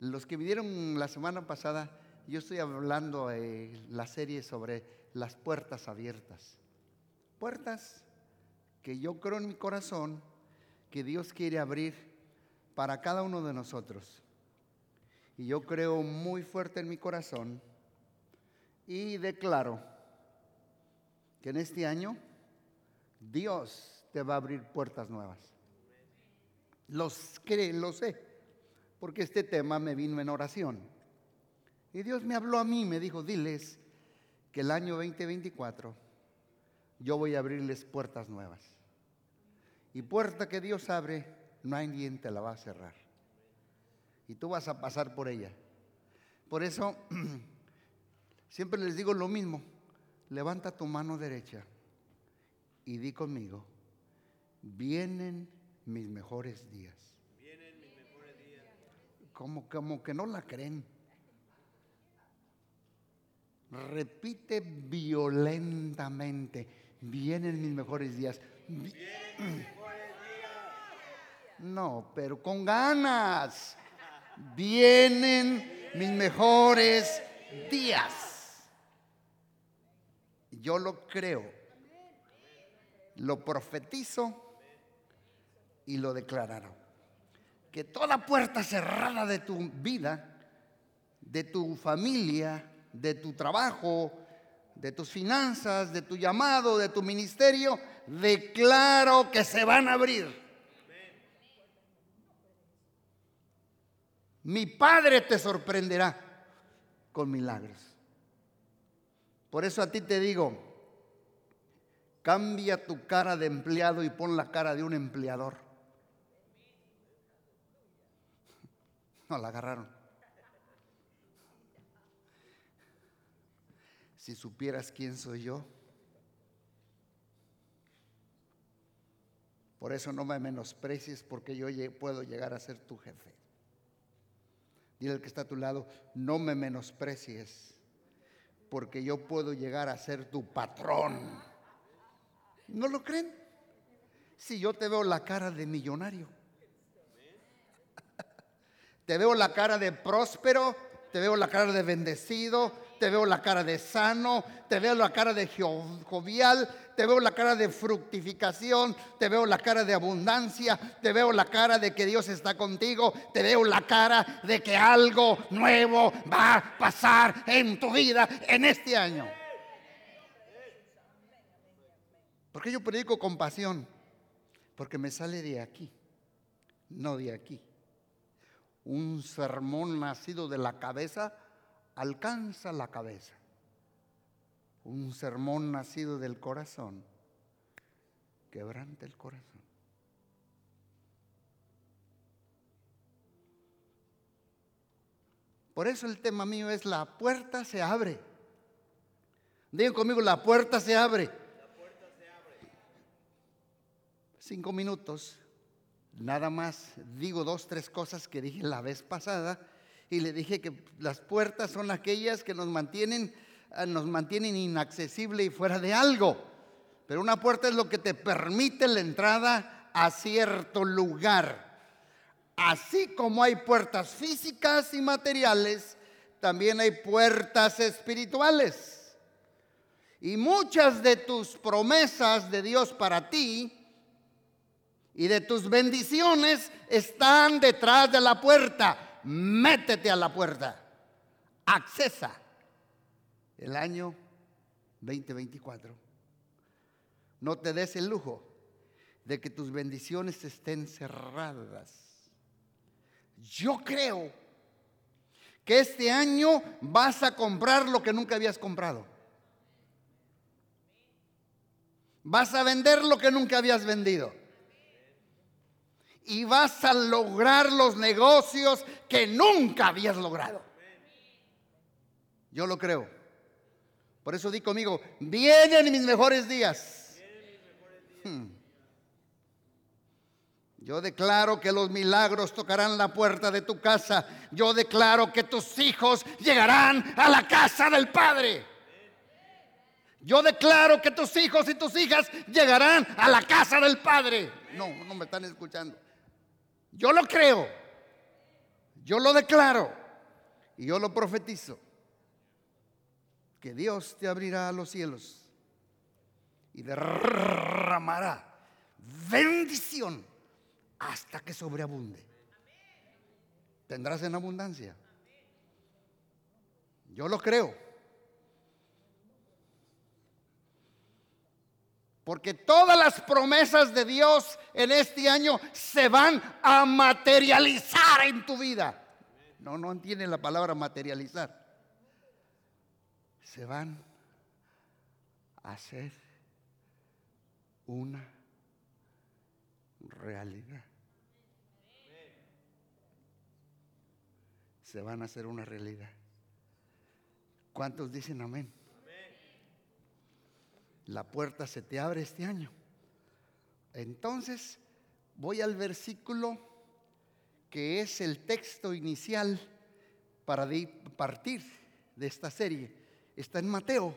Los que vinieron la semana pasada, yo estoy hablando de la serie sobre las puertas abiertas. Puertas que yo creo en mi corazón que Dios quiere abrir para cada uno de nosotros. Y yo creo muy fuerte en mi corazón y declaro que en este año Dios te va a abrir puertas nuevas. Los cree, lo sé, porque este tema me vino en oración. Y Dios me habló a mí, me dijo, diles que el año 2024 yo voy a abrirles puertas nuevas. Y puerta que Dios abre, no hay quien te la va a cerrar. Y tú vas a pasar por ella. Por eso, siempre les digo lo mismo. Levanta tu mano derecha y di conmigo, vienen mis mejores días. Vienen mis mejores días. Como, como que no la creen. Repite violentamente, vienen mis mejores días. No, pero con ganas. Vienen mis mejores días. Yo lo creo, lo profetizo y lo declararon. Que toda puerta cerrada de tu vida, de tu familia, de tu trabajo, de tus finanzas, de tu llamado, de tu ministerio, declaro que se van a abrir. Mi Padre te sorprenderá con milagros. Por eso a ti te digo, cambia tu cara de empleado y pon la cara de un empleador. No la agarraron. Si supieras quién soy yo, por eso no me menosprecies porque yo puedo llegar a ser tu jefe. Dile al que está a tu lado, no me menosprecies, porque yo puedo llegar a ser tu patrón. ¿No lo creen? Si yo te veo la cara de millonario, te veo la cara de próspero, te veo la cara de bendecido, te veo la cara de sano, te veo la cara de jovial, te veo la cara de fructificación, te veo la cara de abundancia, te veo la cara de que Dios está contigo, te veo la cara de que algo nuevo va a pasar en tu vida en este año. Porque yo predico con pasión? Porque me sale de aquí, no de aquí. Un sermón nacido de la cabeza alcanza la cabeza. Un sermón nacido del corazón quebranta el corazón. Por eso el tema mío es la puerta se abre. Digan conmigo, la puerta se abre. La puerta se abre. Cinco minutos. Nada más digo dos, tres cosas que dije la vez pasada y le dije que las puertas son aquellas que nos mantienen, ah, nos mantienen inaccesible y fuera de algo. Pero una puerta es lo que te permite la entrada a cierto lugar. Así como hay puertas físicas y materiales, también hay puertas espirituales. Y muchas de tus promesas de Dios para ti y de tus bendiciones están detrás de la puerta métete a la puerta, accesa el año 2024. No te des el lujo de que tus bendiciones estén cerradas. Yo creo que este año vas a comprar lo que nunca habías comprado. Vas a vender lo que nunca habías vendido y vas a lograr los negocios que nunca habías logrado. Yo lo creo. Por eso di conmigo, vienen mis mejores días. Hmm. Yo declaro que los milagros tocarán la puerta de tu casa. Yo declaro que tus hijos llegarán a la casa del Padre. Yo declaro que tus hijos y tus hijas llegarán a la casa del Padre. No, no me están escuchando. Yo lo creo. Yo lo declaro y yo lo profetizo. Que Dios te abrirá los cielos y derramará bendición hasta que sobreabunde. Tendrás en abundancia. Yo lo creo. Porque todas las promesas de Dios en este año se van a materializar en tu vida. No, no entiende la palabra materializar. Se van a hacer una realidad. Se van a hacer una realidad. ¿Cuántos dicen amén? La puerta se te abre este año. Entonces, voy al versículo que es el texto inicial para partir de esta serie. Está en Mateo.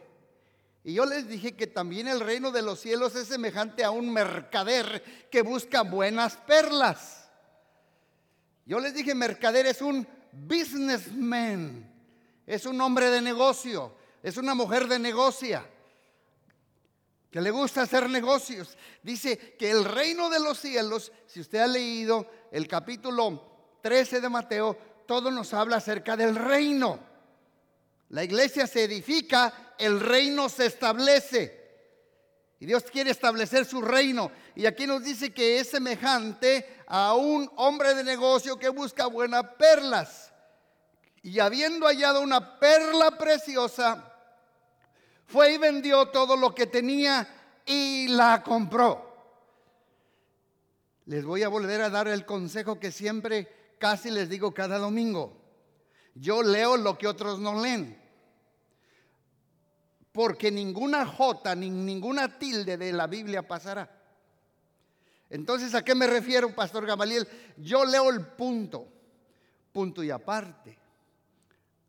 Y yo les dije que también el reino de los cielos es semejante a un mercader que busca buenas perlas. Yo les dije, mercader es un businessman, es un hombre de negocio, es una mujer de negocia que le gusta hacer negocios. Dice que el reino de los cielos, si usted ha leído el capítulo 13 de Mateo, todo nos habla acerca del reino. La iglesia se edifica, el reino se establece. Y Dios quiere establecer su reino. Y aquí nos dice que es semejante a un hombre de negocio que busca buenas perlas. Y habiendo hallado una perla preciosa, fue y vendió todo lo que tenía y la compró. Les voy a volver a dar el consejo que siempre casi les digo cada domingo. Yo leo lo que otros no leen. Porque ninguna jota ni ninguna tilde de la Biblia pasará. Entonces, ¿a qué me refiero, Pastor Gamaliel? Yo leo el punto, punto y aparte,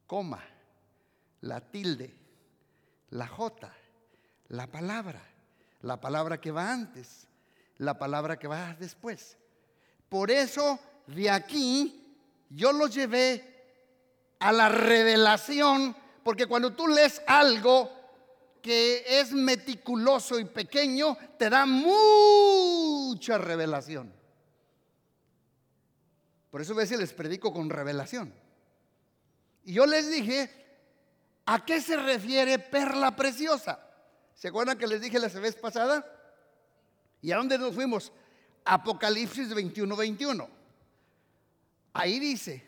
coma, la tilde, la J, la palabra, la palabra que va antes, la palabra que va después. Por eso de aquí yo lo llevé a la revelación, porque cuando tú lees algo que es meticuloso y pequeño, te da mucha revelación. Por eso a veces les predico con revelación. Y yo les dije ¿A qué se refiere perla preciosa? ¿Se acuerdan que les dije la vez pasada? ¿Y a dónde nos fuimos? Apocalipsis 21, 21. Ahí dice,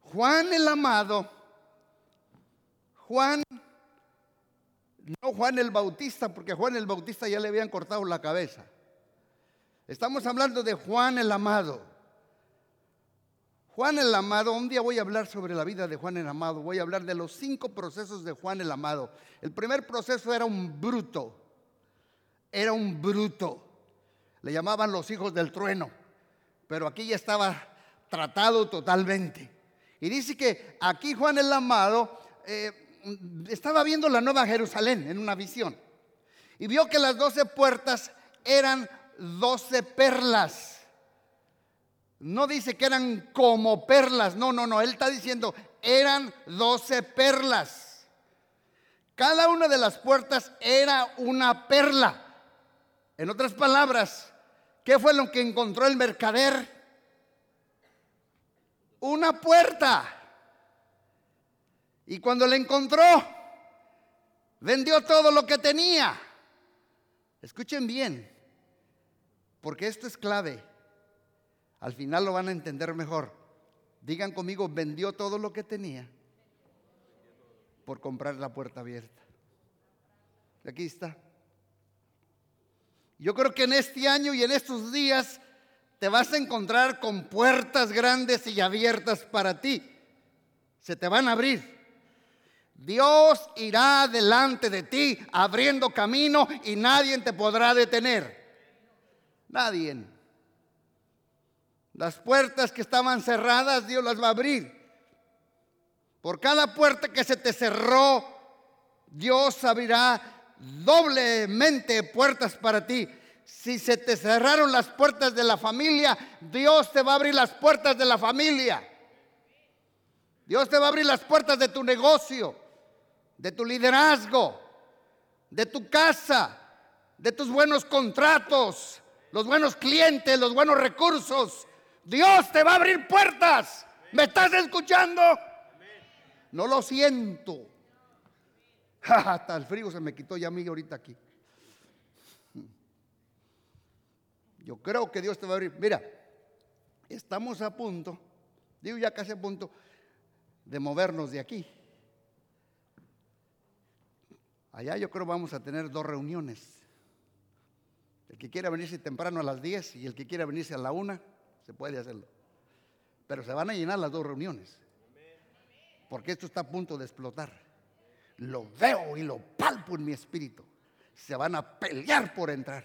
Juan el amado, Juan, no Juan el Bautista, porque Juan el Bautista ya le habían cortado la cabeza. Estamos hablando de Juan el amado. Juan el Amado, un día voy a hablar sobre la vida de Juan el Amado, voy a hablar de los cinco procesos de Juan el Amado. El primer proceso era un bruto, era un bruto, le llamaban los hijos del trueno, pero aquí ya estaba tratado totalmente. Y dice que aquí Juan el Amado eh, estaba viendo la nueva Jerusalén en una visión y vio que las doce puertas eran doce perlas no dice que eran como perlas, no, no, no, él está diciendo, eran doce perlas. Cada una de las puertas era una perla. En otras palabras, ¿qué fue lo que encontró el mercader? Una puerta. Y cuando la encontró, vendió todo lo que tenía. Escuchen bien, porque esto es clave. Al final lo van a entender mejor. Digan conmigo, vendió todo lo que tenía por comprar la puerta abierta. Aquí está. Yo creo que en este año y en estos días te vas a encontrar con puertas grandes y abiertas para ti. Se te van a abrir. Dios irá delante de ti abriendo camino y nadie te podrá detener. Nadie. Las puertas que estaban cerradas, Dios las va a abrir. Por cada puerta que se te cerró, Dios abrirá doblemente puertas para ti. Si se te cerraron las puertas de la familia, Dios te va a abrir las puertas de la familia. Dios te va a abrir las puertas de tu negocio, de tu liderazgo, de tu casa, de tus buenos contratos, los buenos clientes, los buenos recursos. Dios te va a abrir puertas. ¿Me estás escuchando? No lo siento. Hasta el frío se me quitó ya a mí ahorita aquí. Yo creo que Dios te va a abrir. Mira, estamos a punto, digo ya casi a punto, de movernos de aquí. Allá yo creo vamos a tener dos reuniones. El que quiera venirse temprano a las 10 y el que quiera venirse a la 1, se puede hacerlo. Pero se van a llenar las dos reuniones. Porque esto está a punto de explotar. Lo veo y lo palpo en mi espíritu. Se van a pelear por entrar.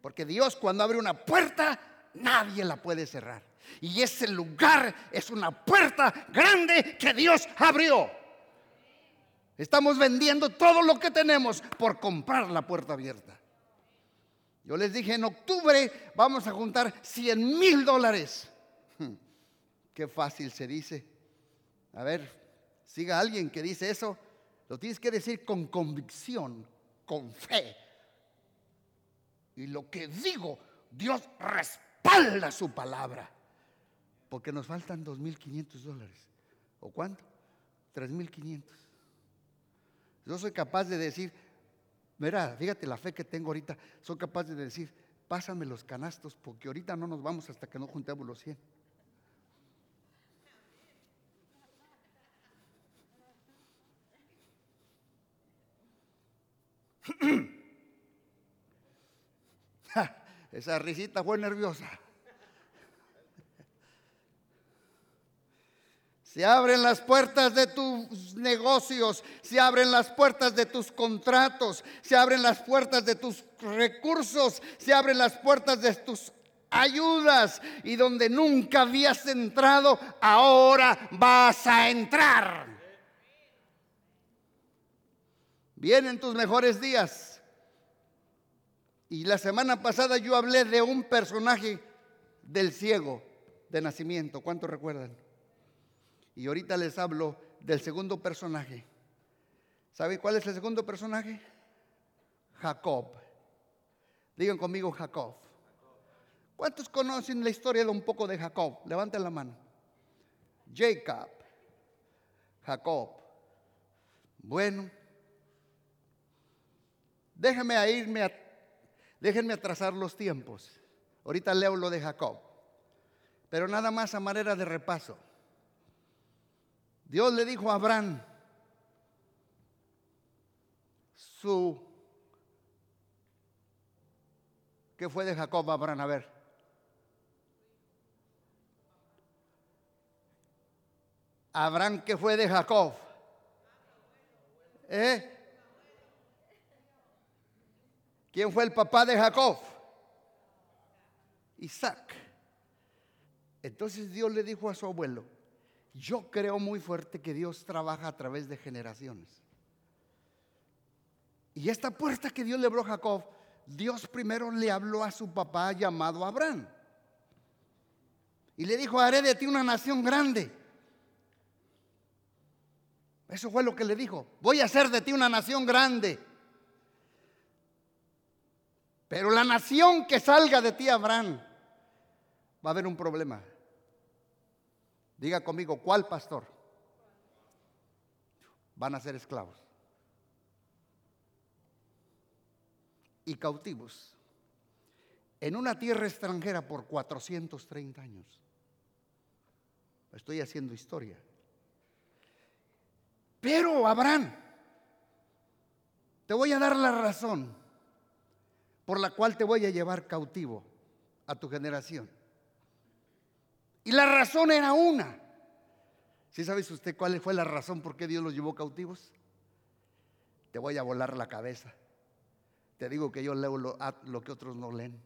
Porque Dios cuando abre una puerta, nadie la puede cerrar. Y ese lugar es una puerta grande que Dios abrió. Estamos vendiendo todo lo que tenemos por comprar la puerta abierta. Yo les dije, en octubre vamos a juntar 100 mil dólares. Hmm, qué fácil se dice. A ver, siga alguien que dice eso. Lo tienes que decir con convicción, con fe. Y lo que digo, Dios respalda su palabra. Porque nos faltan 2.500 dólares. ¿O cuánto? 3.500. Yo soy capaz de decir, mira, fíjate la fe que tengo ahorita, soy capaz de decir, pásame los canastos porque ahorita no nos vamos hasta que no juntemos los 100. Esa risita fue nerviosa. Se abren las puertas de tus negocios, se abren las puertas de tus contratos, se abren las puertas de tus recursos, se abren las puertas de tus ayudas y donde nunca habías entrado, ahora vas a entrar. Vienen tus mejores días. Y la semana pasada yo hablé de un personaje del ciego de nacimiento. ¿Cuántos recuerdan? Y ahorita les hablo del segundo personaje. ¿Sabe cuál es el segundo personaje? Jacob. Digan conmigo Jacob. ¿Cuántos conocen la historia de un poco de Jacob? Levanten la mano. Jacob. Jacob. Bueno. Déjenme irme a, déjenme atrasar los tiempos. Ahorita leo lo de Jacob. Pero nada más a manera de repaso. Dios le dijo a Abraham, su... ¿Qué fue de Jacob, Abraham? A ver. Abraham, ¿qué fue de Jacob? ¿Eh? ¿Quién fue el papá de Jacob? Isaac. Entonces Dios le dijo a su abuelo, yo creo muy fuerte que Dios trabaja a través de generaciones. Y esta puerta que Dios le abrió a Jacob, Dios primero le habló a su papá llamado Abraham. Y le dijo, haré de ti una nación grande. Eso fue lo que le dijo. Voy a hacer de ti una nación grande. Pero la nación que salga de ti, Abraham, va a haber un problema. Diga conmigo, ¿cuál pastor? Van a ser esclavos. Y cautivos. En una tierra extranjera por 430 años. Estoy haciendo historia. Pero, Abraham, te voy a dar la razón por la cual te voy a llevar cautivo a tu generación. Y la razón era una. ¿Sí sabes usted cuál fue la razón por qué Dios los llevó cautivos? Te voy a volar la cabeza. Te digo que yo leo lo, lo que otros no leen.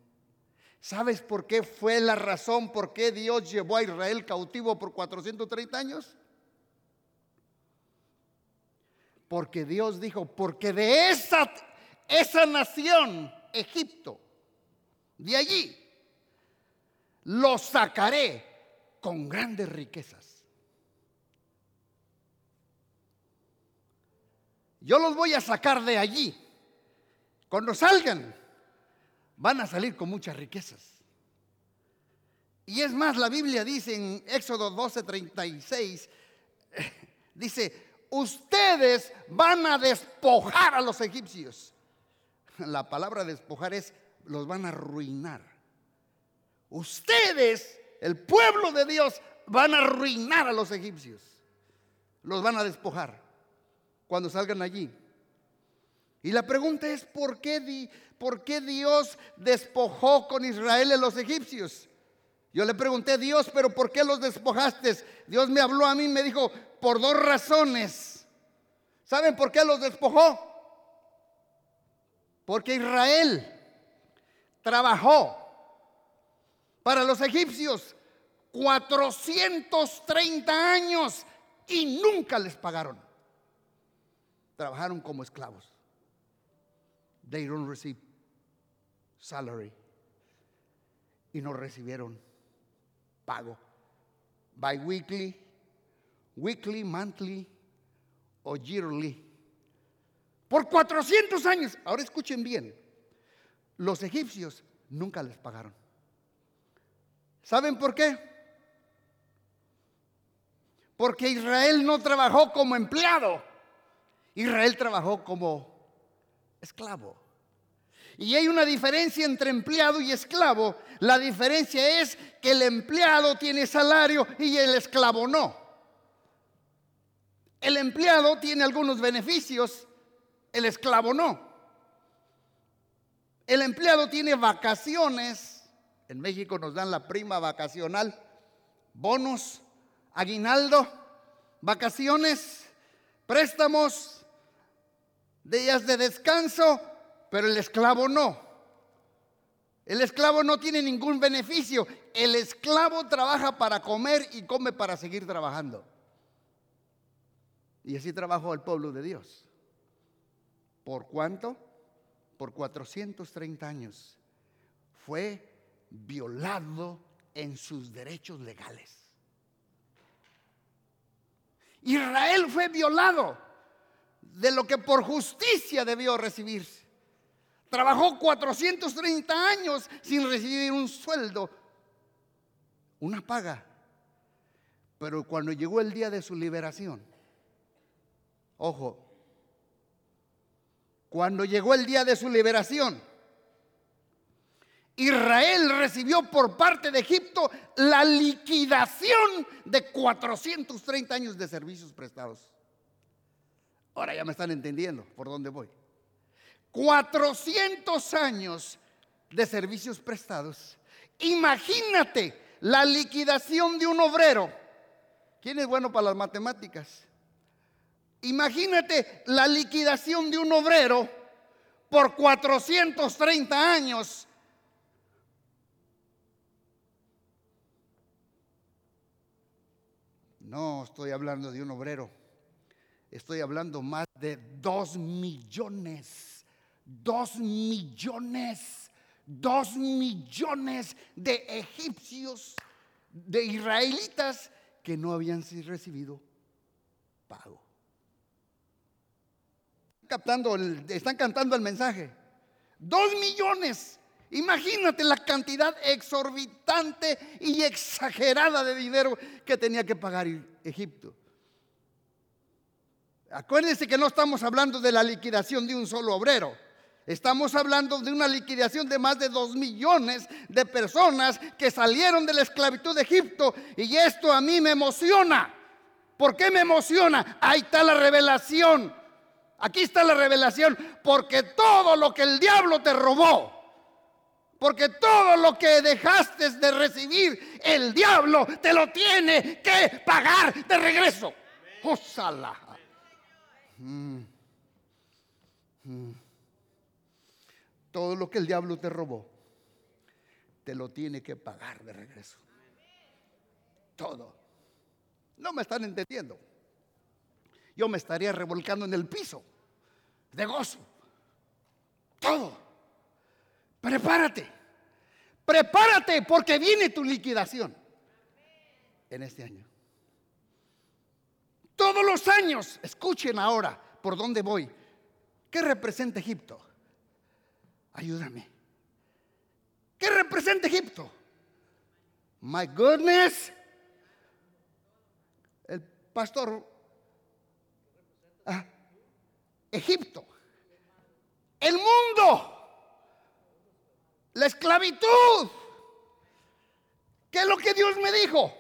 ¿Sabes por qué fue la razón por qué Dios llevó a Israel cautivo por 430 años? Porque Dios dijo, porque de esa, esa nación, Egipto, de allí, los sacaré con grandes riquezas. Yo los voy a sacar de allí. Cuando salgan, van a salir con muchas riquezas. Y es más, la Biblia dice en Éxodo 12, 36, dice, ustedes van a despojar a los egipcios. La palabra despojar es, los van a arruinar. Ustedes el pueblo de Dios, van a arruinar a los egipcios. Los van a despojar cuando salgan allí. Y la pregunta es, ¿por qué, ¿por qué Dios despojó con Israel a los egipcios? Yo le pregunté, Dios, pero ¿por qué los despojaste? Dios me habló a mí y me dijo, por dos razones. ¿Saben por qué los despojó? Porque Israel trabajó para los egipcios 430 años y nunca les pagaron. Trabajaron como esclavos. They don't receive salary. Y no recibieron pago. Bi-weekly, weekly, monthly o yearly. Por 400 años. Ahora escuchen bien. Los egipcios nunca les pagaron. ¿Saben por qué? Porque Israel no trabajó como empleado. Israel trabajó como esclavo. Y hay una diferencia entre empleado y esclavo. La diferencia es que el empleado tiene salario y el esclavo no. El empleado tiene algunos beneficios, el esclavo no. El empleado tiene vacaciones. En México nos dan la prima vacacional, bonos, aguinaldo, vacaciones, préstamos, días de descanso, pero el esclavo no. El esclavo no tiene ningún beneficio. El esclavo trabaja para comer y come para seguir trabajando. Y así trabajó el pueblo de Dios. ¿Por cuánto? Por 430 años. Fue violado en sus derechos legales. Israel fue violado de lo que por justicia debió recibirse. Trabajó 430 años sin recibir un sueldo, una paga. Pero cuando llegó el día de su liberación, ojo, cuando llegó el día de su liberación, Israel recibió por parte de Egipto la liquidación de 430 años de servicios prestados. Ahora ya me están entendiendo por dónde voy. 400 años de servicios prestados. Imagínate la liquidación de un obrero. ¿Quién es bueno para las matemáticas? Imagínate la liquidación de un obrero por 430 años. No estoy hablando de un obrero, estoy hablando más de dos millones dos millones, dos millones de egipcios, de israelitas que no habían recibido pago. Captando están cantando el mensaje. Dos millones. Imagínate la cantidad exorbitante y exagerada de dinero que tenía que pagar Egipto. Acuérdense que no estamos hablando de la liquidación de un solo obrero. Estamos hablando de una liquidación de más de dos millones de personas que salieron de la esclavitud de Egipto y esto a mí me emociona. ¿Por qué me emociona? Ahí está la revelación. Aquí está la revelación. Porque todo lo que el diablo te robó, porque todo lo que dejaste de recibir, el diablo te lo tiene que pagar de regreso. ¡Osala! Mm. Mm. Todo lo que el diablo te robó, te lo tiene que pagar de regreso. Todo. No me están entendiendo. Yo me estaría revolcando en el piso de gozo. Todo. Prepárate. Prepárate porque viene tu liquidación en este año. Todos los años, escuchen ahora, por dónde voy. ¿Qué representa Egipto? Ayúdame. ¿Qué representa Egipto? My goodness. El pastor. Ah, Egipto. El mundo. La esclavitud. ¿Qué es lo que Dios me dijo?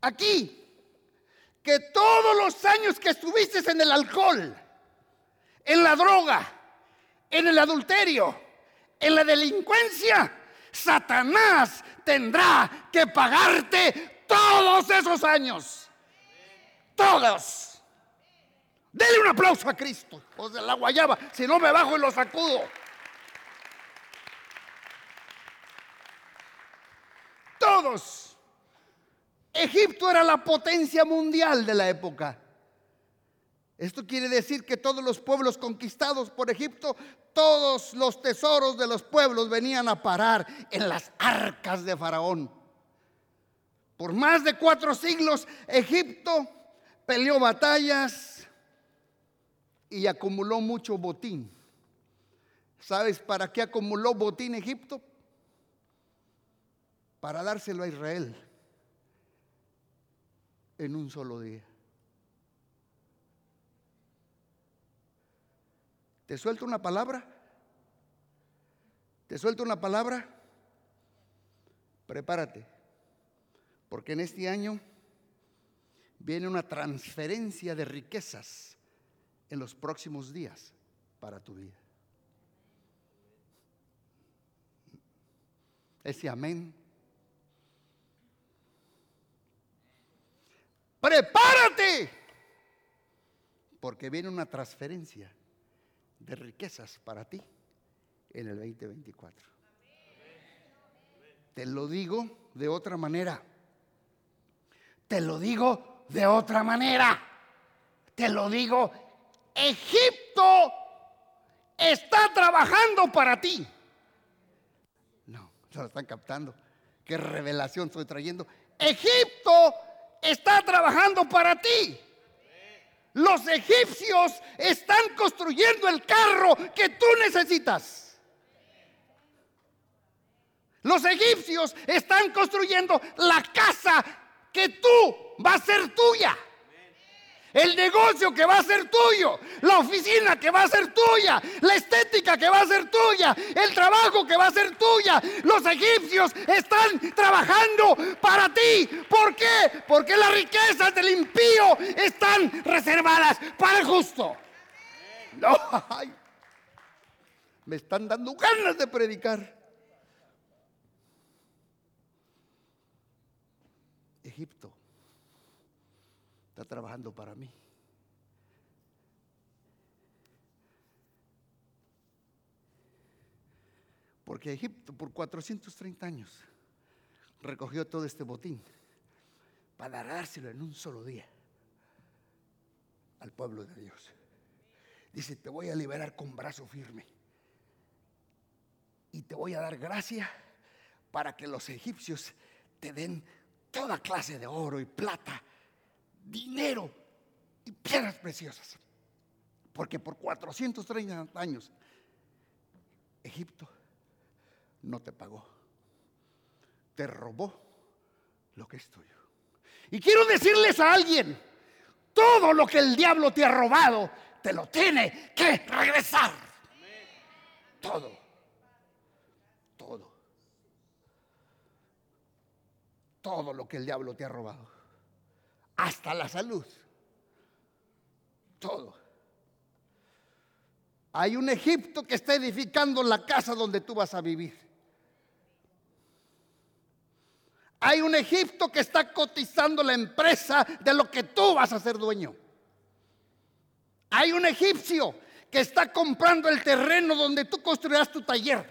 Aquí. Que todos los años que estuviste en el alcohol, en la droga, en el adulterio, en la delincuencia, Satanás tendrá que pagarte todos esos años. Todos. Dele un aplauso a Cristo, o de la guayaba, si no me bajo y lo sacudo. Egipto era la potencia mundial de la época. Esto quiere decir que todos los pueblos conquistados por Egipto, todos los tesoros de los pueblos venían a parar en las arcas de Faraón. Por más de cuatro siglos, Egipto peleó batallas y acumuló mucho botín. ¿Sabes para qué acumuló botín Egipto? Para dárselo a Israel en un solo día. ¿Te suelto una palabra? ¿Te suelto una palabra? Prepárate, porque en este año viene una transferencia de riquezas en los próximos días para tu vida. Ese amén. Prepárate, porque viene una transferencia de riquezas para ti en el 2024. Te lo digo de otra manera. Te lo digo de otra manera. Te lo digo, Egipto está trabajando para ti. No, se lo están captando. Qué revelación estoy trayendo. Egipto está trabajando para ti. Los egipcios están construyendo el carro que tú necesitas. Los egipcios están construyendo la casa que tú va a ser tuya el negocio que va a ser tuyo, la oficina que va a ser tuya, la estética que va a ser tuya, el trabajo que va a ser tuya. Los egipcios están trabajando para ti. ¿Por qué? Porque las riquezas del impío están reservadas para el justo. No, me están dando ganas de predicar. Egipto está trabajando para mí. Porque Egipto por 430 años recogió todo este botín para dárselo en un solo día al pueblo de Dios. Dice, te voy a liberar con brazo firme. Y te voy a dar gracia para que los egipcios te den toda clase de oro y plata dinero y piedras preciosas. Porque por 430 años Egipto no te pagó. Te robó lo que es tuyo. Y quiero decirles a alguien, todo lo que el diablo te ha robado, te lo tiene que regresar. Todo. Todo. Todo lo que el diablo te ha robado hasta la salud. Todo. Hay un Egipto que está edificando la casa donde tú vas a vivir. Hay un Egipto que está cotizando la empresa de lo que tú vas a ser dueño. Hay un egipcio que está comprando el terreno donde tú construirás tu taller.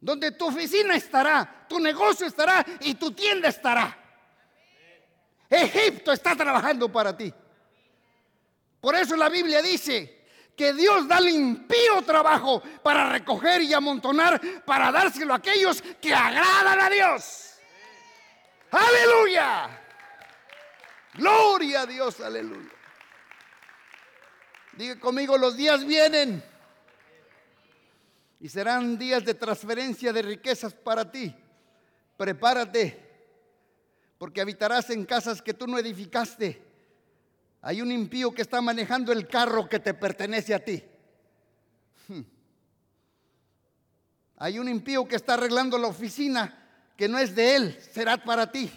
Donde tu oficina estará, tu negocio estará y tu tienda estará. Egipto está trabajando para ti. Por eso la Biblia dice que Dios da el impío trabajo para recoger y amontonar, para dárselo a aquellos que agradan a Dios. Aleluya. Gloria a Dios, aleluya. Diga conmigo, los días vienen. Y serán días de transferencia de riquezas para ti. Prepárate, porque habitarás en casas que tú no edificaste. Hay un impío que está manejando el carro que te pertenece a ti. Hmm. Hay un impío que está arreglando la oficina que no es de él, será para ti.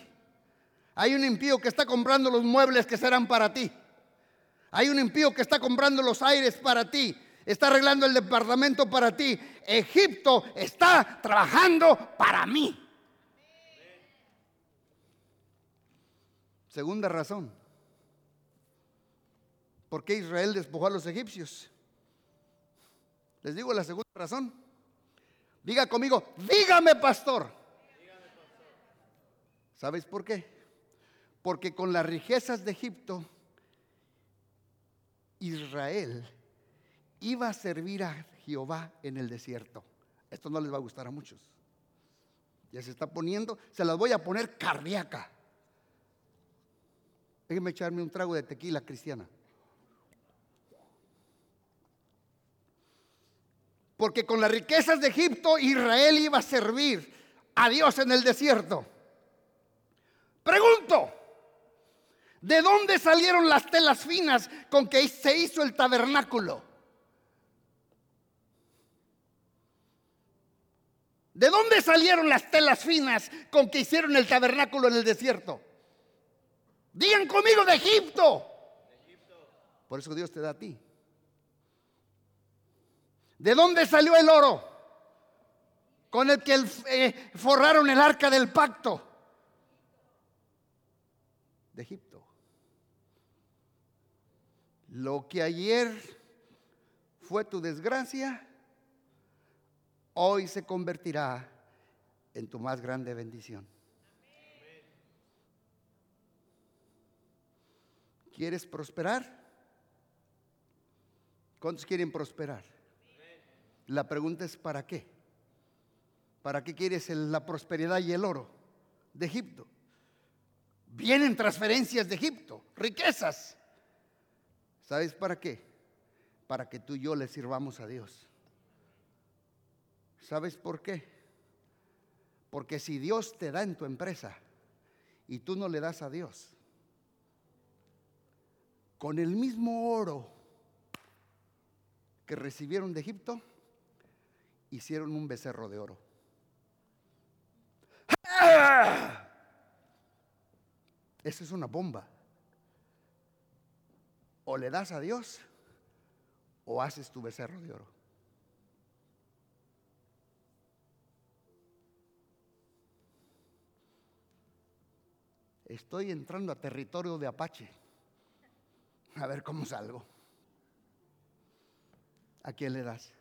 Hay un impío que está comprando los muebles que serán para ti. Hay un impío que está comprando los aires para ti. Está arreglando el departamento para ti. Egipto está trabajando para mí. Segunda razón. ¿Por qué Israel despojó a los egipcios? Les digo la segunda razón. Diga conmigo, dígame pastor. ¿Sabes por qué? Porque con las riquezas de Egipto, Israel iba a servir a Jehová en el desierto. Esto no les va a gustar a muchos. Ya se está poniendo, se las voy a poner cardíaca. Déjenme echarme un trago de tequila cristiana. Porque con las riquezas de Egipto Israel iba a servir a Dios en el desierto. Pregunto, ¿de dónde salieron las telas finas con que se hizo el tabernáculo? ¿De dónde salieron las telas finas con que hicieron el tabernáculo en el desierto? Digan conmigo de Egipto. Por eso Dios te da a ti. ¿De dónde salió el oro? Con el que eh, forraron el arca del pacto. De Egipto. Lo que ayer fue tu desgracia, hoy se convertirá en tu más grande bendición. ¿Quieres prosperar? ¿Cuántos quieren prosperar? La pregunta es ¿para qué? ¿Para qué quieres la prosperidad y el oro de Egipto? Vienen transferencias de Egipto, riquezas. ¿Sabes para qué? Para que tú y yo le sirvamos a Dios. ¿Sabes por qué? Porque si Dios te da en tu empresa y tú no le das a Dios, con el mismo oro que recibieron de Egipto, hicieron un becerro de oro. Esa es una bomba. O le das a Dios o haces tu becerro de oro. Estoy entrando a territorio de Apache. A ver cómo salgo. ¿A quién le das?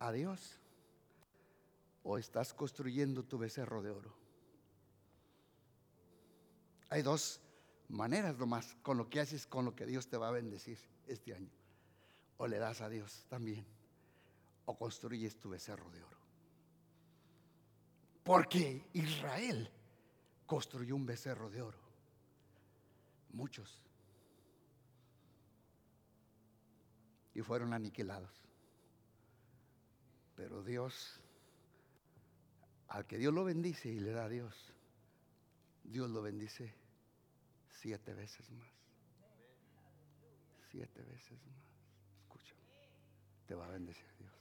a Dios o estás construyendo tu becerro de oro? Hay dos maneras nomás con lo que haces, con lo que Dios te va a bendecir este año. O le das a Dios también, o construyes tu becerro de oro. Porque Israel construyó un becerro de oro. Muchos. Fueron aniquilados. Pero Dios, al que Dios lo bendice y le da a Dios, Dios lo bendice siete veces más. Siete veces más. Escucha, te va a bendecir Dios.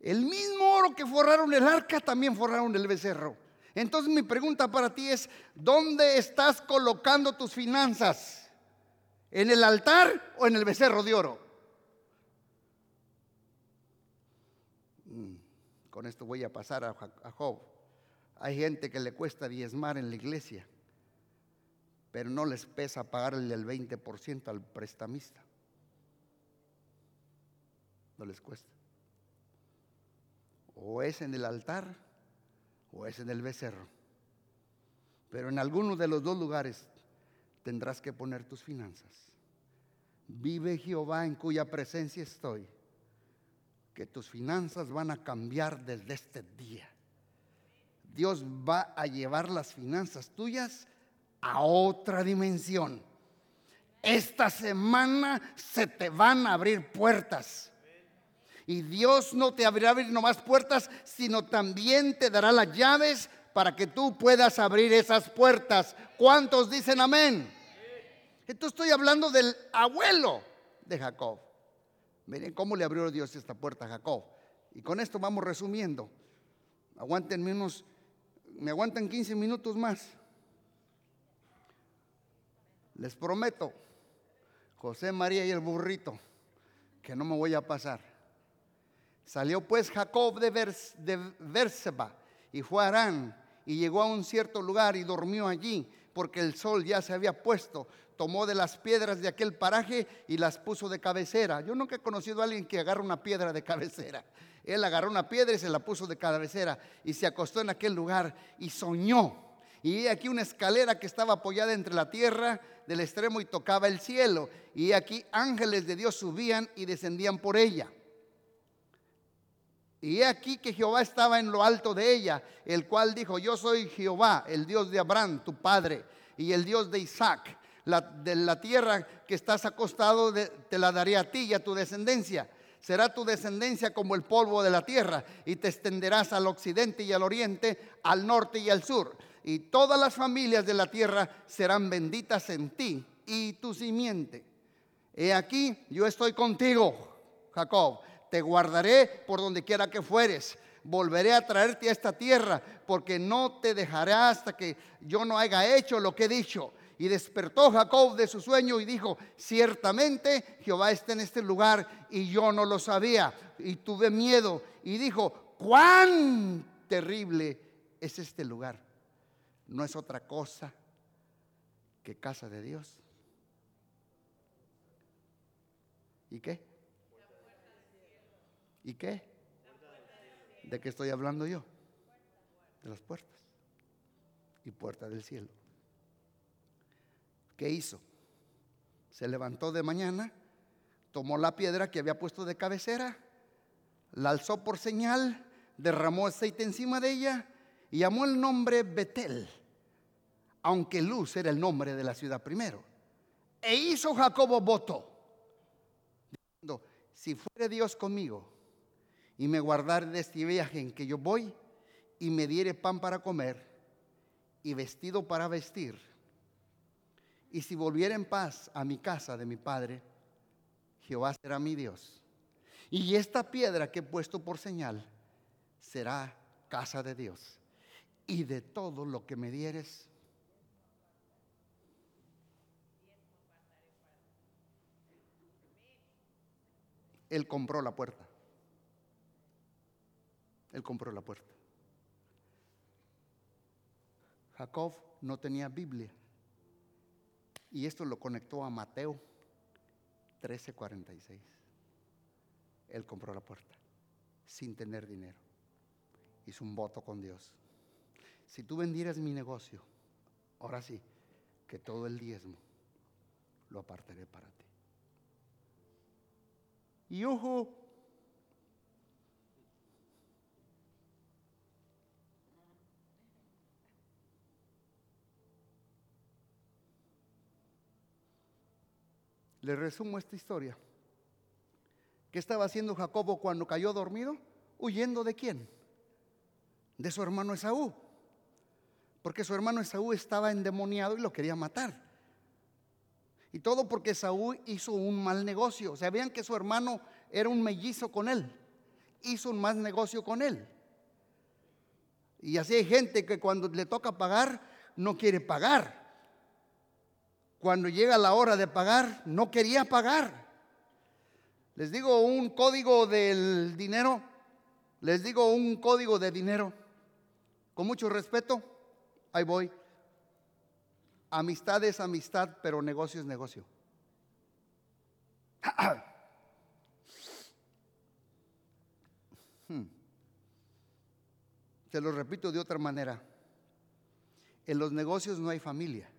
El mismo oro que forraron el arca, también forraron el becerro. Entonces mi pregunta para ti es, ¿dónde estás colocando tus finanzas? ¿En el altar o en el becerro de oro? Mm, con esto voy a pasar a Job. Hay gente que le cuesta diezmar en la iglesia, pero no les pesa pagarle el 20% al prestamista. No les cuesta. O es en el altar o es en el becerro. Pero en alguno de los dos lugares tendrás que poner tus finanzas. Vive Jehová en cuya presencia estoy, que tus finanzas van a cambiar desde este día. Dios va a llevar las finanzas tuyas a otra dimensión. Esta semana se te van a abrir puertas. Y Dios no te abrirá abrir nomás puertas, sino también te dará las llaves para que tú puedas abrir esas puertas. ¿Cuántos dicen amén? Entonces estoy hablando del abuelo de Jacob. Miren cómo le abrió Dios esta puerta a Jacob. Y con esto vamos resumiendo. Aguanten unos, me aguantan 15 minutos más. Les prometo, José María y el burrito, que no me voy a pasar. Salió pues Jacob de, Vers, y fue a Arán y llegó a un cierto lugar y durmió allí porque el sol ya se había puesto. Tomó de las piedras de aquel paraje y las puso de cabecera. Yo nunca he conocido a alguien que agarra una piedra de cabecera. Él agarró una piedra y se la puso de cabecera y se acostó en aquel lugar y soñó. Y aquí una escalera que estaba apoyada entre la tierra del extremo y tocaba el cielo. Y aquí ángeles de Dios subían y descendían por ella. Y aquí que Jehová estaba en lo alto de ella, el cual dijo, yo soy Jehová, el Dios de Abraham, tu padre, y el Dios de Isaac. La, de la tierra que estás acostado te la daré a ti y a tu descendencia. Será tu descendencia como el polvo de la tierra y te extenderás al occidente y al oriente, al norte y al sur. Y todas las familias de la tierra serán benditas en ti y tu simiente. He aquí, yo estoy contigo, Jacob te guardaré por donde quiera que fueres. Volveré a traerte a esta tierra, porque no te dejaré hasta que yo no haya hecho lo que he dicho. Y despertó Jacob de su sueño y dijo, ciertamente Jehová está en este lugar y yo no lo sabía. Y tuve miedo y dijo, cuán terrible es este lugar. No es otra cosa que casa de Dios. ¿Y qué? ¿Y qué? ¿De qué estoy hablando yo? De las puertas. Y puerta del cielo. ¿Qué hizo? Se levantó de mañana, tomó la piedra que había puesto de cabecera, la alzó por señal, derramó aceite encima de ella y llamó el nombre Betel, aunque Luz era el nombre de la ciudad primero. E hizo Jacobo voto, diciendo, si fuere Dios conmigo, y me guardar de este viaje en que yo voy y me diere pan para comer y vestido para vestir. Y si volviera en paz a mi casa de mi padre, Jehová será mi Dios. Y esta piedra que he puesto por señal será casa de Dios. Y de todo lo que me dieres, Él compró la puerta. Él compró la puerta. Jacob no tenía Biblia. Y esto lo conectó a Mateo 13:46. Él compró la puerta sin tener dinero. Hizo un voto con Dios. Si tú vendieras mi negocio, ahora sí, que todo el diezmo lo apartaré para ti. Y ojo, Le resumo esta historia. ¿Qué estaba haciendo Jacobo cuando cayó dormido? ¿Huyendo de quién? De su hermano Esaú. Porque su hermano Esaú estaba endemoniado y lo quería matar. Y todo porque Esaú hizo un mal negocio. Sabían que su hermano era un mellizo con él. Hizo un mal negocio con él. Y así hay gente que cuando le toca pagar, no quiere pagar cuando llega la hora de pagar, no quería pagar. Les digo un código del dinero, les digo un código de dinero, con mucho respeto, ahí voy. Amistad es amistad, pero negocio es negocio. Hmm. Se lo repito de otra manera. En los negocios no hay familia.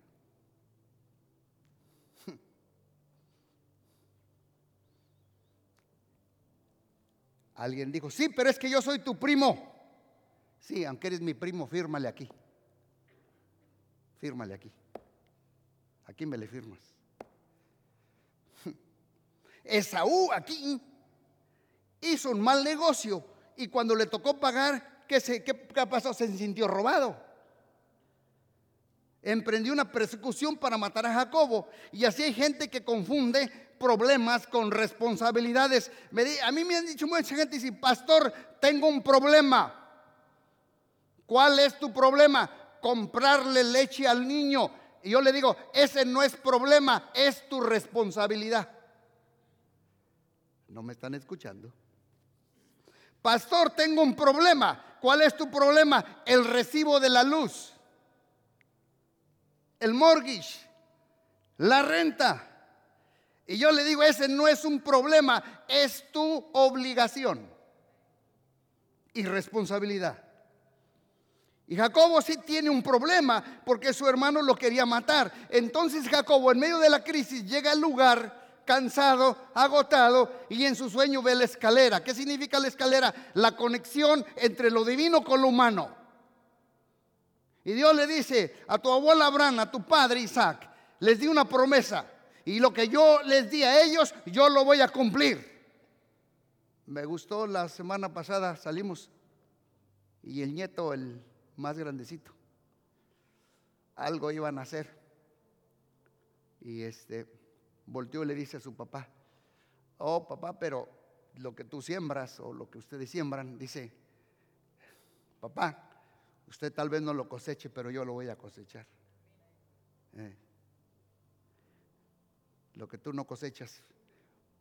Alguien dijo, sí, pero es que yo soy tu primo. Sí, aunque eres mi primo, fírmale aquí. Fírmale aquí. Aquí me le firmas. Esaú aquí hizo un mal negocio y cuando le tocó pagar, ¿qué, se, qué pasó? Se sintió robado. Emprendió una persecución para matar a Jacobo. Y así hay gente que confunde problemas con responsabilidades. a mí me han dicho mucha gente, dice, pastor, tengo un problema. ¿Cuál es tu problema? Comprarle leche al niño. Y yo le digo, ese no es problema, es tu responsabilidad. No me están escuchando. Pastor, tengo un problema. ¿Cuál es tu problema? El recibo de la luz, el mortgage, la renta. Y yo le digo, ese no es un problema, es tu obligación y responsabilidad. Y Jacobo sí tiene un problema porque su hermano lo quería matar. Entonces Jacobo en medio de la crisis llega al lugar cansado, agotado, y en su sueño ve la escalera. ¿Qué significa la escalera? La conexión entre lo divino con lo humano. Y Dios le dice a tu abuela Abraham, a tu padre Isaac, les di una promesa, y lo que yo les di a ellos, yo lo voy a cumplir. Me gustó la semana pasada, salimos, y el nieto, el más grandecito, algo iban a hacer. Y este, volteó y le dice a su papá, oh papá, pero lo que tú siembras o lo que ustedes siembran, dice, papá, usted tal vez no lo coseche, pero yo lo voy a cosechar. Eh. Lo que tú no cosechas,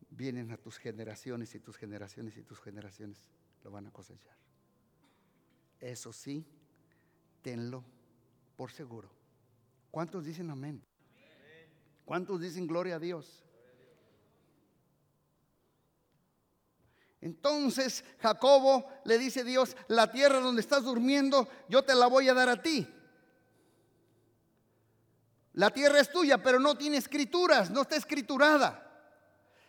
vienen a tus generaciones y tus generaciones y tus generaciones lo van a cosechar. Eso sí, tenlo por seguro. ¿Cuántos dicen amén? ¿Cuántos dicen gloria a Dios? Entonces Jacobo le dice a Dios, la tierra donde estás durmiendo, yo te la voy a dar a ti. La tierra es tuya, pero no tiene escrituras, no está escriturada.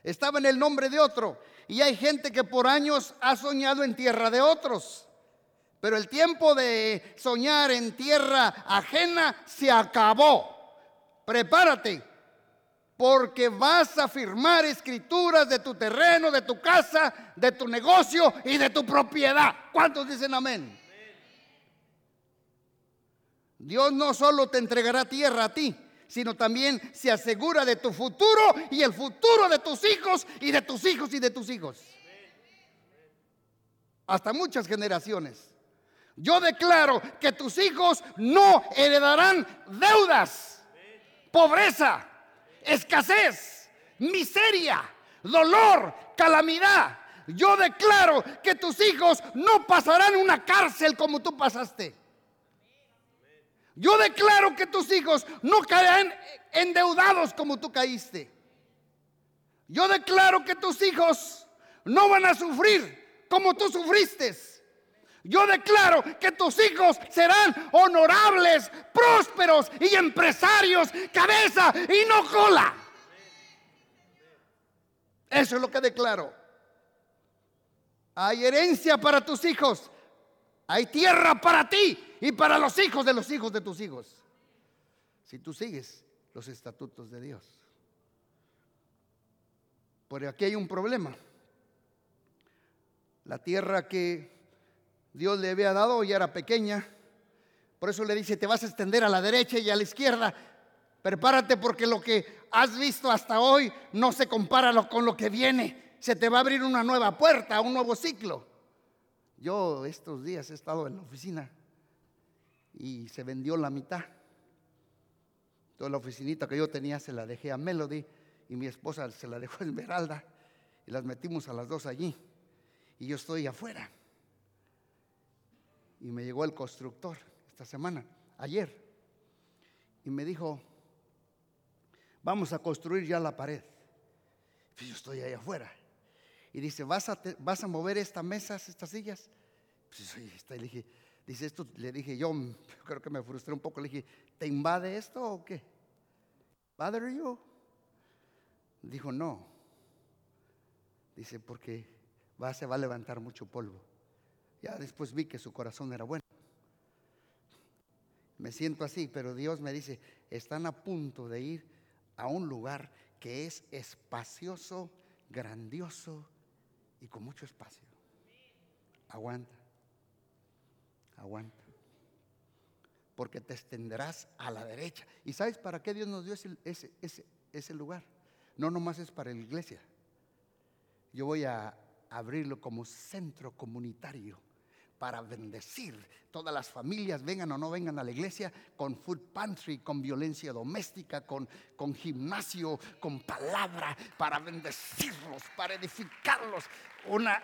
Estaba en el nombre de otro. Y hay gente que por años ha soñado en tierra de otros. Pero el tiempo de soñar en tierra ajena se acabó. Prepárate, porque vas a firmar escrituras de tu terreno, de tu casa, de tu negocio y de tu propiedad. ¿Cuántos dicen amén? Dios no solo te entregará tierra a ti, sino también se asegura de tu futuro y el futuro de tus hijos y de tus hijos y de tus hijos. Hasta muchas generaciones. Yo declaro que tus hijos no heredarán deudas, pobreza, escasez, miseria, dolor, calamidad. Yo declaro que tus hijos no pasarán una cárcel como tú pasaste. Yo declaro que tus hijos no caerán endeudados como tú caíste. Yo declaro que tus hijos no van a sufrir como tú sufriste. Yo declaro que tus hijos serán honorables, prósperos y empresarios, cabeza y no cola. Eso es lo que declaro. Hay herencia para tus hijos. Hay tierra para ti y para los hijos de los hijos de tus hijos. Si tú sigues los estatutos de Dios. Porque aquí hay un problema. La tierra que Dios le había dado y era pequeña. Por eso le dice, te vas a extender a la derecha y a la izquierda. Prepárate porque lo que has visto hasta hoy no se compara con lo que viene. Se te va a abrir una nueva puerta, un nuevo ciclo. Yo estos días he estado en la oficina y se vendió la mitad. Toda la oficinita que yo tenía se la dejé a Melody y mi esposa se la dejó a Esmeralda y las metimos a las dos allí. Y yo estoy afuera y me llegó el constructor esta semana, ayer, y me dijo, vamos a construir ya la pared. Pues yo estoy ahí afuera. Y dice, ¿vas a, vas a mover estas mesas, estas sillas? Pues le dije, dice esto, le dije yo, creo que me frustré un poco, le dije, ¿te invade esto o qué? ¿Bother you? Dijo, no. Dice, porque se va a levantar mucho polvo. Ya después vi que su corazón era bueno. me siento así, pero Dios me dice, están a punto de ir a un lugar que es espacioso, grandioso y con mucho espacio. Aguanta, aguanta. Porque te extenderás a la derecha. ¿Y sabes para qué Dios nos dio ese, ese, lugar? No nomás es para la iglesia. Yo voy a abrirlo como centro comunitario para bendecir todas las familias, vengan o no vengan a la iglesia, con food pantry, con violencia doméstica, con, con gimnasio, con palabra, para bendecirlos, para edificarlos. Una,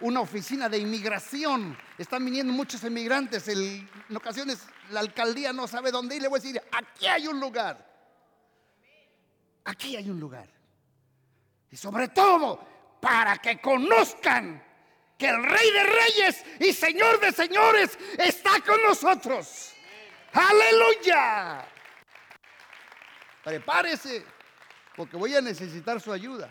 una oficina de inmigración. Están viniendo muchos inmigrantes. en ocasiones la alcaldía no sabe dónde ir. Le voy a decir, aquí hay un lugar. Aquí hay un lugar. Y sobre todo, para que conozcan que el Rey de Reyes y Señor de Señores está con nosotros. Aleluya. Prepárese, porque voy a necesitar su ayuda.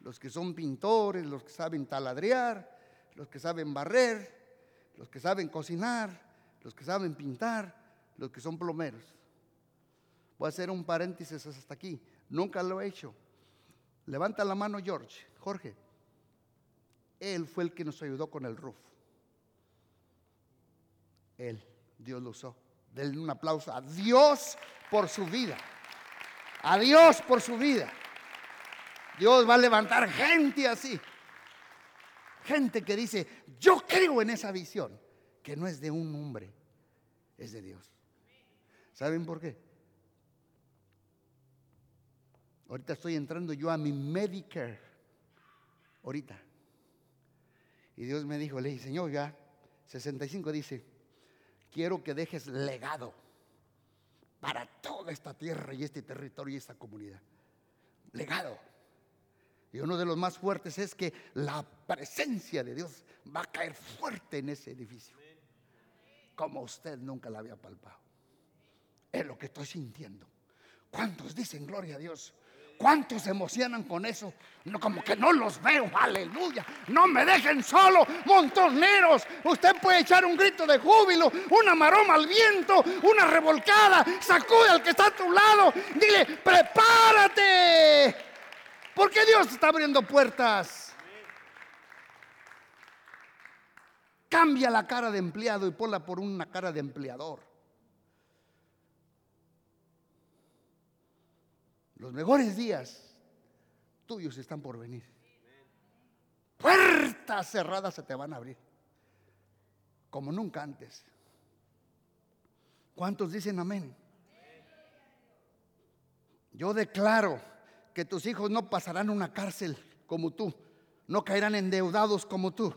Los que son pintores, los que saben taladrear, los que saben barrer, los que saben cocinar, los que saben pintar, los que son plomeros. Voy a hacer un paréntesis hasta aquí. Nunca lo he hecho. Levanta la mano, George. Jorge. Él fue el que nos ayudó con el roof. Él, Dios lo usó. Denle un aplauso a Dios por su vida. A Dios por su vida. Dios va a levantar gente así. Gente que dice, yo creo en esa visión, que no es de un hombre, es de Dios. ¿Saben por qué? Ahorita estoy entrando yo a mi Medicare. Ahorita. Y Dios me dijo, le dije, Señor, ya, 65 dice, quiero que dejes legado para toda esta tierra y este territorio y esta comunidad. Legado. Y uno de los más fuertes es que la presencia de Dios va a caer fuerte en ese edificio. Como usted nunca la había palpado. Es lo que estoy sintiendo. ¿Cuántos dicen gloria a Dios? ¿Cuántos se emocionan con eso? Como que no los veo, aleluya. No me dejen solo, montoneros. Usted puede echar un grito de júbilo, una maroma al viento, una revolcada. Sacude al que está a tu lado. Dile, prepárate. Porque Dios está abriendo puertas. Cambia la cara de empleado y ponla por una cara de empleador. Los mejores días tuyos están por venir. Puertas cerradas se te van a abrir. Como nunca antes. ¿Cuántos dicen amén? Yo declaro que tus hijos no pasarán una cárcel como tú, no caerán endeudados como tú.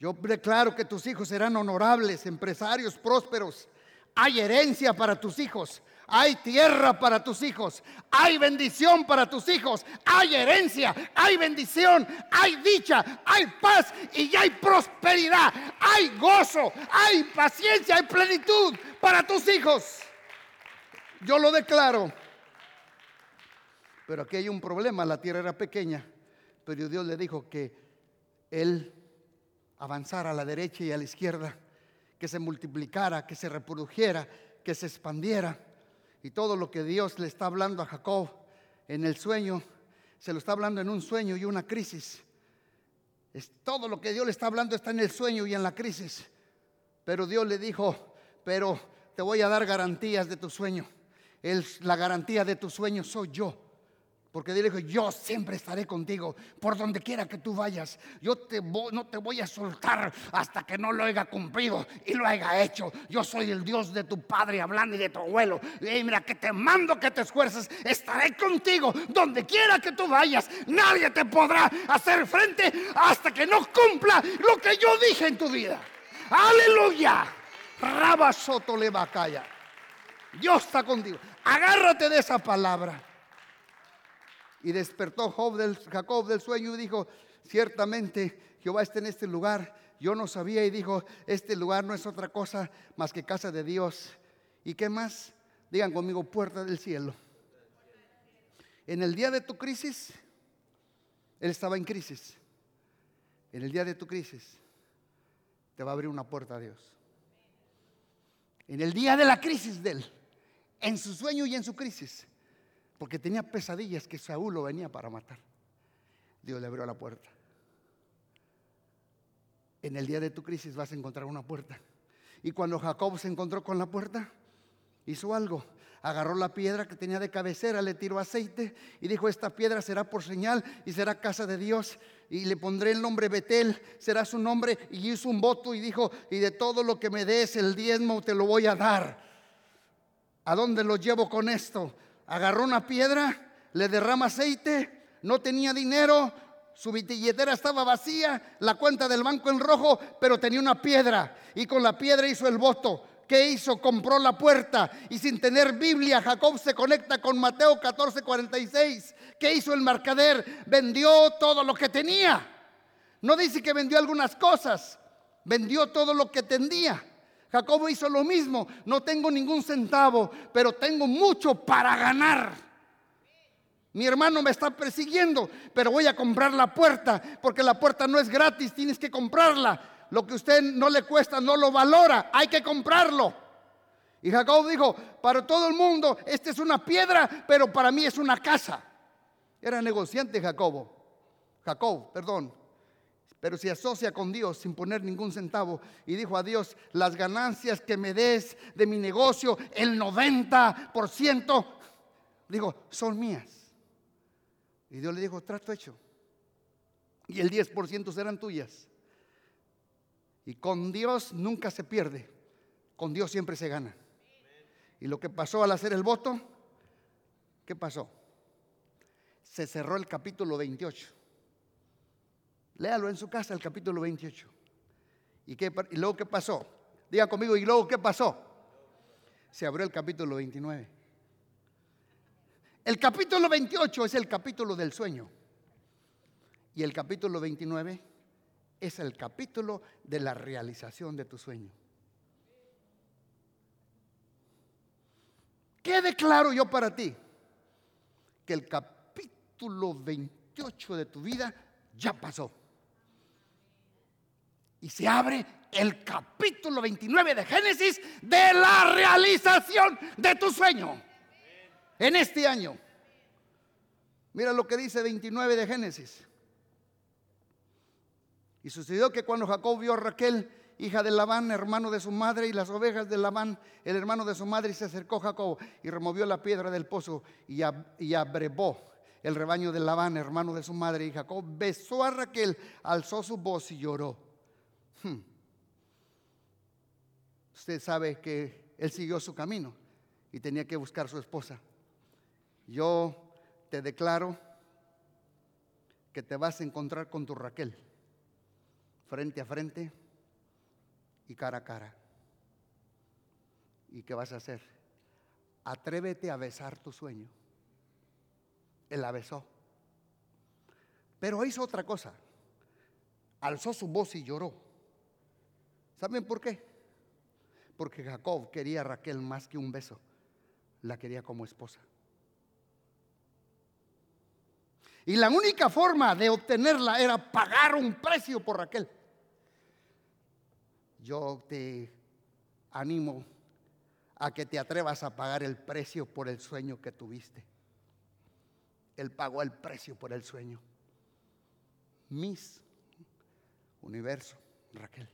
Yo declaro que tus hijos serán honorables, empresarios prósperos. Hay herencia para tus hijos. Hay tierra para tus hijos, hay bendición para tus hijos, hay herencia, hay bendición, hay dicha, hay paz. Y hay prosperidad, hay gozo, hay paciencia, hay plenitud para tus hijos. Yo lo declaro. Pero aquí hay un problema, la tierra era pequeña, pero Dios le dijo que él avanzara a la derecha y a la izquierda, que se multiplicara, que se reprodujera, que se expandiera. Y todo lo que Dios le está hablando a Jacob en el sueño, se lo está hablando en un sueño y una crisis. Es, todo lo que Dios le está hablando está en el sueño y en la crisis. Pero Dios le dijo, pero te voy a dar garantías de tu sueño. la garantía de tu sueño soy yo. Porque Dios dijo, yo siempre estaré contigo por donde quiera que tú vayas. Yo no te voy a soltar hasta que no lo haya cumplido y lo haya hecho. Yo soy el Dios de tu padre hablando y de tu abuelo. Y mira que te mando que te esfuerces. Estaré contigo donde quiera que tú vayas. Nadie te podrá hacer frente hasta que no cumpla lo que yo dije en tu vida. Aleluya. Rabasoto le calla. Dios está contigo. Agárrate de esa palabra. Y despertó Job del, Jacob del sueño y dijo, ciertamente Jehová está en este lugar. Yo no sabía y dijo, este lugar no es otra cosa más que casa de Dios. ¿Y qué más? Digan conmigo, puerta del cielo. En el día de tu crisis, Él estaba en crisis. En el día de tu crisis, te va a abrir una puerta a Dios. En el día de la crisis de él, en su sueño y en su crisis, porque tenía pesadillas que Saúl lo venía para matar. Dios le abrió la puerta. En el día de tu crisis vas a encontrar una puerta. Y cuando Jacob se encontró con la puerta, hizo algo. Agarró la piedra que tenía de cabecera, le tiró aceite y dijo, esta piedra será por señal y será casa de Dios. Y le pondré el nombre Betel, será su nombre. Y hizo un voto y dijo, y de todo lo que me des el diezmo te lo voy a dar. ¿A dónde lo llevo con esto? Agarró una piedra, le derrama aceite, no tenía dinero, su billetera estaba vacía, la cuenta del banco en rojo, pero tenía una piedra. Y con la piedra hizo el voto. ¿Qué hizo? Compró la puerta y sin tener Biblia, Jacob se conecta con Mateo 14, 46. ¿Qué hizo el mercader? Vendió todo lo que tenía. No dice que vendió algunas cosas, vendió todo lo que tenía. Jacob hizo lo mismo. No tengo ningún centavo, pero tengo mucho para ganar. Mi hermano me está persiguiendo, pero voy a comprar la puerta, porque la puerta no es gratis, tienes que comprarla. Lo que usted no le cuesta, no lo valora, hay que comprarlo. Y Jacob dijo, para todo el mundo, esta es una piedra, pero para mí es una casa. Era negociante Jacobo. Jacob, perdón. Pero se asocia con Dios sin poner ningún centavo y dijo a Dios, las ganancias que me des de mi negocio, el 90%, digo, son mías. Y Dios le dijo, trato hecho. Y el 10% serán tuyas. Y con Dios nunca se pierde. Con Dios siempre se gana. Y lo que pasó al hacer el voto, ¿qué pasó? Se cerró el capítulo 28. Léalo en su casa, el capítulo 28. ¿Y, qué, y luego qué pasó? Diga conmigo, ¿y luego qué pasó? Se abrió el capítulo 29. El capítulo 28 es el capítulo del sueño. Y el capítulo 29 es el capítulo de la realización de tu sueño. ¿Qué declaro yo para ti? Que el capítulo 28 de tu vida ya pasó. Y se abre el capítulo 29 de Génesis de la realización de tu sueño en este año. Mira lo que dice 29 de Génesis. Y sucedió que cuando Jacob vio a Raquel, hija de Labán, hermano de su madre, y las ovejas de Labán, el hermano de su madre, y se acercó Jacob y removió la piedra del pozo y, abrevó el rebaño de Labán, hermano de su madre, y Jacob besó a Raquel, alzó su voz y lloró. Hmm. Usted sabe que él siguió su camino y tenía que buscar su esposa. Yo te declaro que te vas a encontrar con tu Raquel, frente a frente y cara a cara. ¿Y qué vas a hacer? Atrévete a besar tu sueño. Él la besó. Pero hizo otra cosa. Alzó su voz y lloró. ¿Saben por qué? Porque Jacob quería a Raquel más que un beso. La quería como esposa. Y la única forma de obtenerla era pagar un precio por Raquel. Yo te animo a que te atrevas a pagar el precio por el sueño que tuviste. Él pagó el precio por el sueño. Mis universo, Raquel.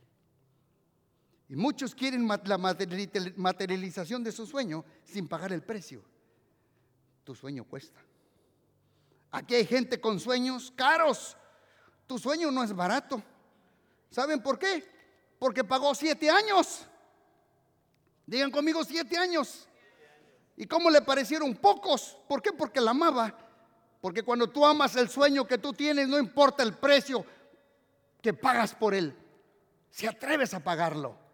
Y muchos quieren la materialización de su sueño sin pagar el precio. Tu sueño cuesta. Aquí hay gente con sueños caros. Tu sueño no es barato. ¿Saben por qué? Porque pagó siete años. Digan conmigo siete años. ¿Y cómo le parecieron pocos? ¿Por qué? Porque la amaba. Porque cuando tú amas el sueño que tú tienes, no importa el precio que pagas por él. Si atreves a pagarlo.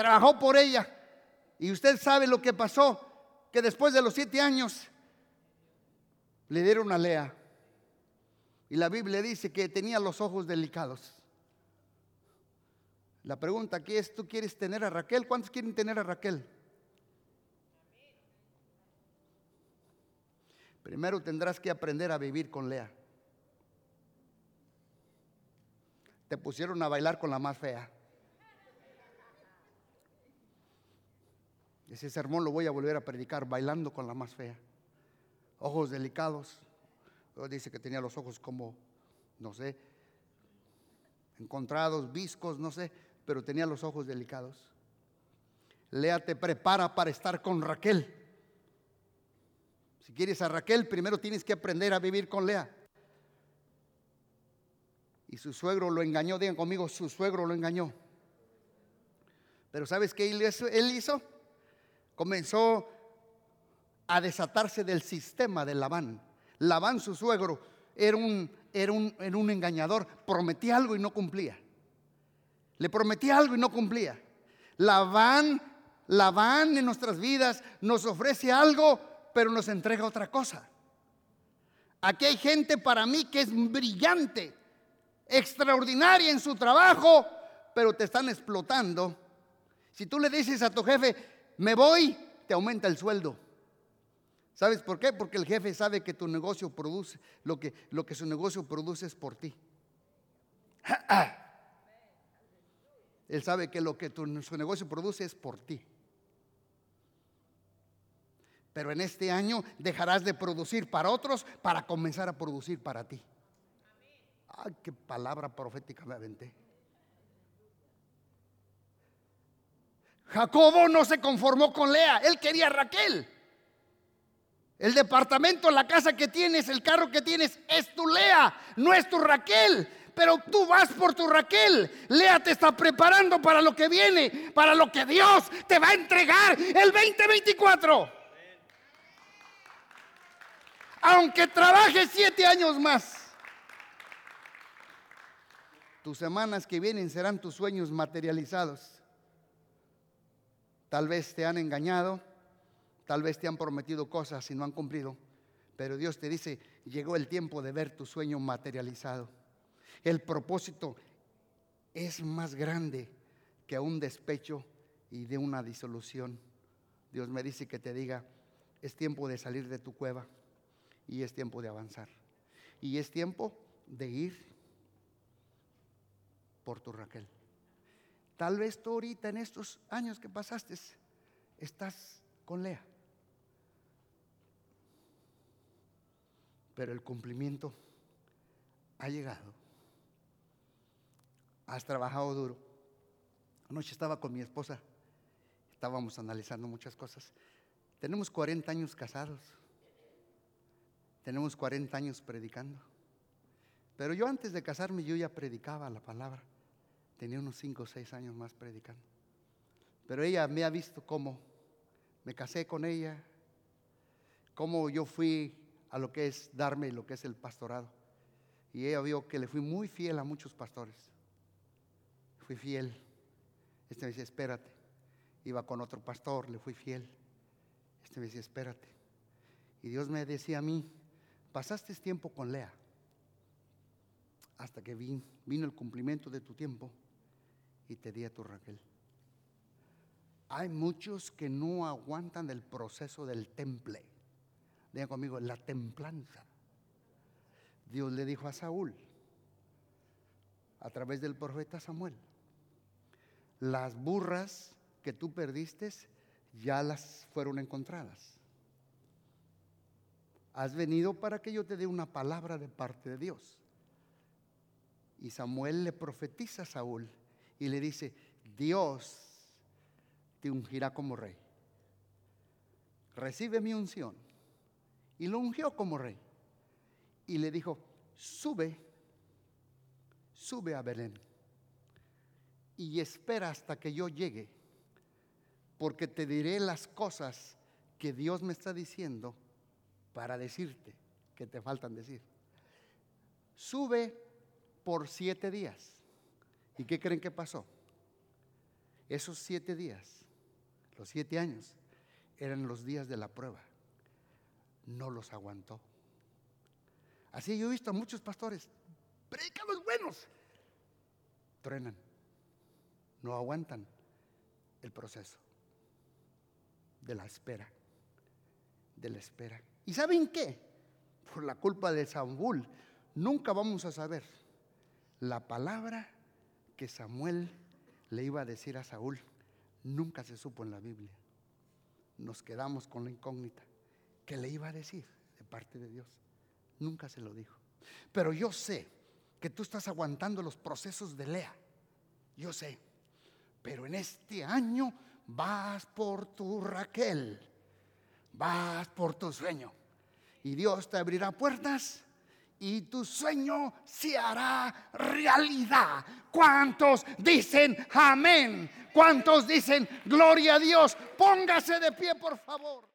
Trabajó por ella. Y usted sabe lo que pasó. Que después de los siete años le dieron a Lea. Y la Biblia dice que tenía los ojos delicados. La pregunta aquí es, ¿tú quieres tener a Raquel? ¿Cuántos quieren tener a Raquel? Primero tendrás que aprender a vivir con Lea. Te pusieron a bailar con la más fea. Ese sermón lo voy a volver a predicar bailando con la más fea. Ojos delicados. Dice que tenía los ojos como, no sé, encontrados, viscos, no sé, pero tenía los ojos delicados. Lea te prepara para estar con Raquel. Si quieres a Raquel, primero tienes que aprender a vivir con Lea. Y su suegro lo engañó, digan conmigo, su suegro lo engañó. Pero ¿sabes qué él hizo? Comenzó a desatarse del sistema de Labán. Labán, su suegro, era un, era un, era un engañador, prometía algo y no cumplía. Le prometía algo y no cumplía. Labán, Labán en nuestras vidas nos ofrece algo, pero nos entrega otra cosa. Aquí hay gente para mí que es brillante, extraordinaria en su trabajo, pero te están explotando. Si tú le dices a tu jefe, me voy, te aumenta el sueldo. ¿Sabes por qué? Porque el jefe sabe que tu negocio produce, lo que, lo que su negocio produce es por ti. Él sabe que lo que su negocio produce es por ti. Pero en este año dejarás de producir para otros para comenzar a producir para ti. Ay, qué palabra profética me aventé. Jacobo no se conformó con Lea, él quería a Raquel. El departamento, la casa que tienes, el carro que tienes es tu Lea, no es tu Raquel. Pero tú vas por tu Raquel. Lea te está preparando para lo que viene, para lo que Dios te va a entregar el 2024. Aunque trabajes siete años más. Tus semanas que vienen serán tus sueños materializados. Tal vez te han engañado, tal vez te han prometido cosas y no han cumplido, pero Dios te dice, llegó el tiempo de ver tu sueño materializado. El propósito es más grande que un despecho y de una disolución. Dios me dice que te diga, es tiempo de salir de tu cueva y es tiempo de avanzar. Y es tiempo de ir por tu Raquel. Tal vez tú ahorita en estos años que pasaste estás con Lea. Pero el cumplimiento ha llegado. Has trabajado duro. Anoche estaba con mi esposa. Estábamos analizando muchas cosas. Tenemos 40 años casados. Tenemos 40 años predicando. Pero yo antes de casarme yo ya predicaba la palabra. Tenía unos 5 o 6 años más predicando. Pero ella me ha visto cómo me casé con ella, cómo yo fui a lo que es darme lo que es el pastorado. Y ella vio que le fui muy fiel a muchos pastores. Fui fiel. Este me decía, espérate. Iba con otro pastor, le fui fiel. Este me decía, espérate. Y Dios me decía a mí, pasaste tiempo con Lea hasta que vino el cumplimiento de tu tiempo y te di a tu Raquel. Hay muchos que no aguantan el proceso del temple. Diga conmigo, la templanza. Dios le dijo a Saúl, a través del profeta Samuel, las burras que tú perdiste ya las fueron encontradas. Has venido para que yo te dé una palabra de parte de Dios. Y Samuel le profetiza a Saúl y le dice, Dios te ungirá como rey. Recibe mi unción. Y lo ungió como rey. Y le dijo, sube, sube a Belén. Y espera hasta que yo llegue. Porque te diré las cosas que Dios me está diciendo para decirte que te faltan decir. Sube por siete días. ¿Y qué creen que pasó? Esos siete días, los siete años, eran los días de la prueba. No los aguantó. Así yo he visto a muchos pastores, los buenos, truenan, no aguantan el proceso de la espera, de la espera. ¿Y saben qué? Por la culpa de Saúl, nunca vamos a saber la palabra que Samuel le iba a decir a Saúl nunca se supo en la Biblia. nos quedamos con la incógnita. ¿Qué le iba a decir de parte de Dios? Nunca se lo dijo. Pero yo sé que tú estás aguantando los procesos de Lea. Yo sé. Pero en este año vas por tu Raquel. Vas por tu sueño. Y Dios te abrirá puertas y tu sueño se hará realidad. ¿Cuántos dicen amén? ¿Cuántos dicen gloria a Dios? Póngase de pie, por favor.